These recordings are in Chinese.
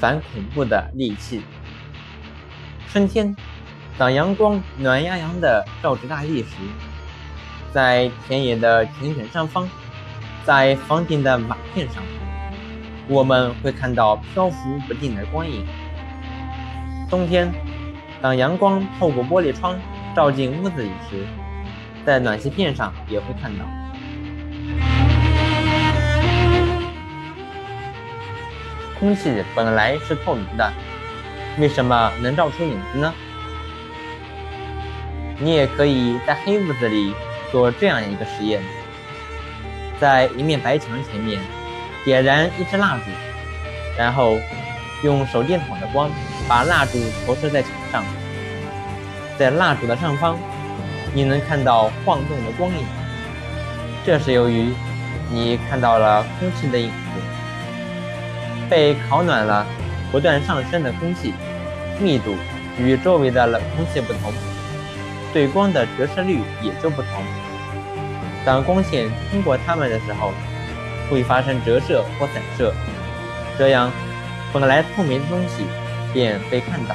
反恐怖的利器。春天，当阳光暖洋洋的照着大地时，在田野的田埂上方，在房顶的瓦片上，我们会看到漂浮不定的光影。冬天，当阳光透过玻璃窗照进屋子里时，在暖气片上也会看到。空气本来是透明的，为什么能照出影子呢？你也可以在黑屋子里做这样一个实验：在一面白墙前面点燃一支蜡烛，然后用手电筒的光把蜡烛投射在墙上，在蜡烛的上方，你能看到晃动的光影。这是由于你看到了空气的影子。被烤暖了，不断上升的空气密度与周围的冷空气不同，对光的折射率也就不同。当光线通过它们的时候，会发生折射或散射，这样本来透明的东西便被看到。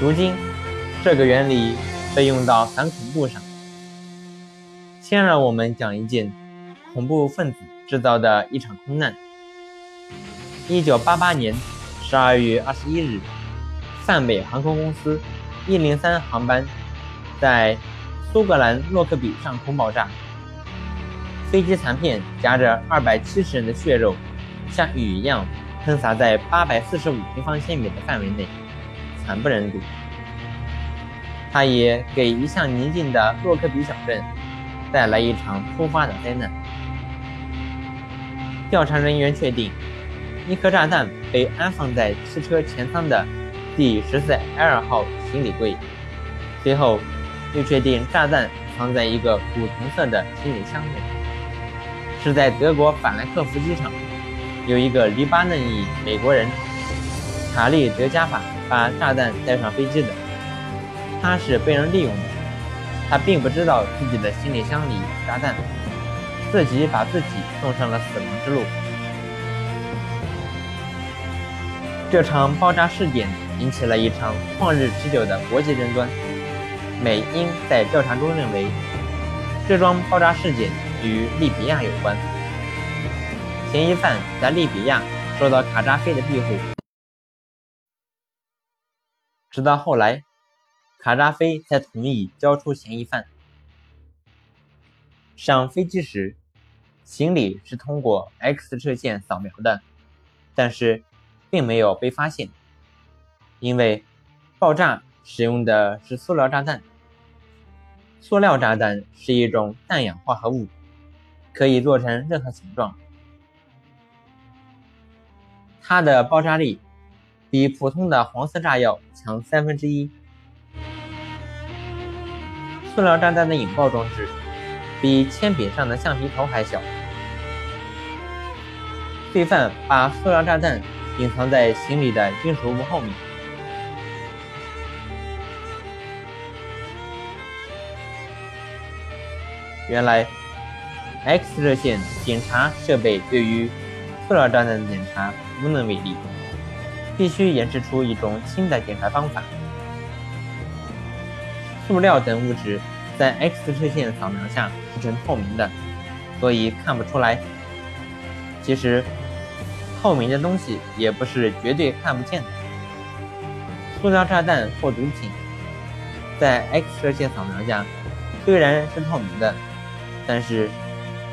如今，这个原理被用到反恐怖上。先让我们讲一件恐怖分子制造的一场空难。一九八八年十二月二十一日，泛美航空公司一零三航班在苏格兰洛克比上空爆炸，飞机残片夹着二百七十人的血肉，像雨一样喷洒在八百四十五平方千米的范围内，惨不忍睹。它也给一向宁静的洛克比小镇带来一场突发的灾难。调查人员确定。一颗炸弹被安放在汽车前舱的第十四 L 号行李柜，随后又确定炸弹藏在一个古铜色的行李箱内，是在德国法兰克福机场，有一个黎巴嫩裔美国人卡利德加法把炸弹带上飞机的，他是被人利用的，他并不知道自己的行李箱里有炸弹，自己把自己送上了死亡之路。这场爆炸事件引起了一场旷日持久的国际争端。美英在调查中认为，这桩爆炸事件与利比亚有关，嫌疑犯在利比亚受到卡扎菲的庇护。直到后来，卡扎菲才同意交出嫌疑犯。上飞机时，行李是通过 X 射线扫描的，但是。并没有被发现，因为爆炸使用的是塑料炸弹。塑料炸弹是一种氮氧化合物，可以做成任何形状。它的爆炸力比普通的黄色炸药强三分之一。塑料炸弹的引爆装置比铅笔上的橡皮头还小。罪犯把塑料炸弹。隐藏在行李的金属物后面。原来，X 射线检查设备对于塑料炸弹的检查无能为力，必须研制出一种新的检查方法。塑料等物质在 X 射线扫描下是呈透明的，所以看不出来。其实。透明的东西也不是绝对看不见的。塑料炸弹或毒品在 X 射线扫描下虽然是透明的，但是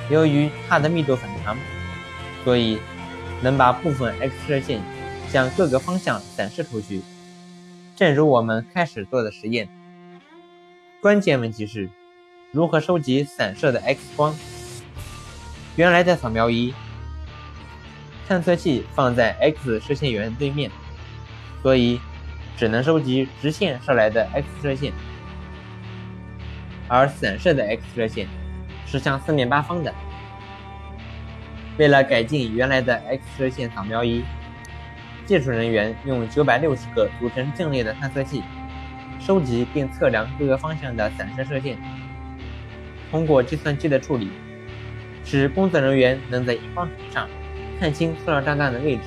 由于它的密度很长，所以能把部分 X 射线向各个方向散射出去。正如我们开始做的实验，关键问题是如何收集散射的 X 光。原来的扫描仪。探测器放在 X 射线源对面，所以只能收集直线射来的 X 射线，而散射的 X 射线是向四面八方的。为了改进原来的 X 射线扫描仪，技术人员用960个组成阵列的探测器，收集并测量各个方向的散射射线。通过计算机的处理，使工作人员能在荧光屏上。看清塑料炸弹的位置，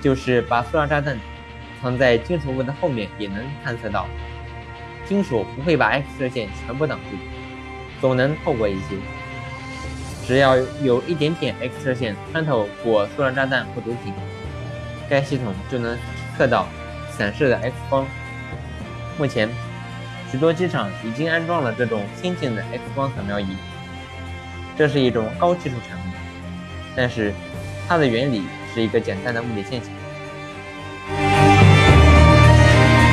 就是把塑料炸弹藏在金属物的后面，也能探测到。金属不会把 X 射线全部挡住，总能透过一些。只要有一点点 X 射线穿透过塑料炸弹或毒品，该系统就能测到散射的 X 光。目前，许多机场已经安装了这种先进的 X 光扫描仪。这是一种高技术产品，但是它的原理是一个简单的物理现象。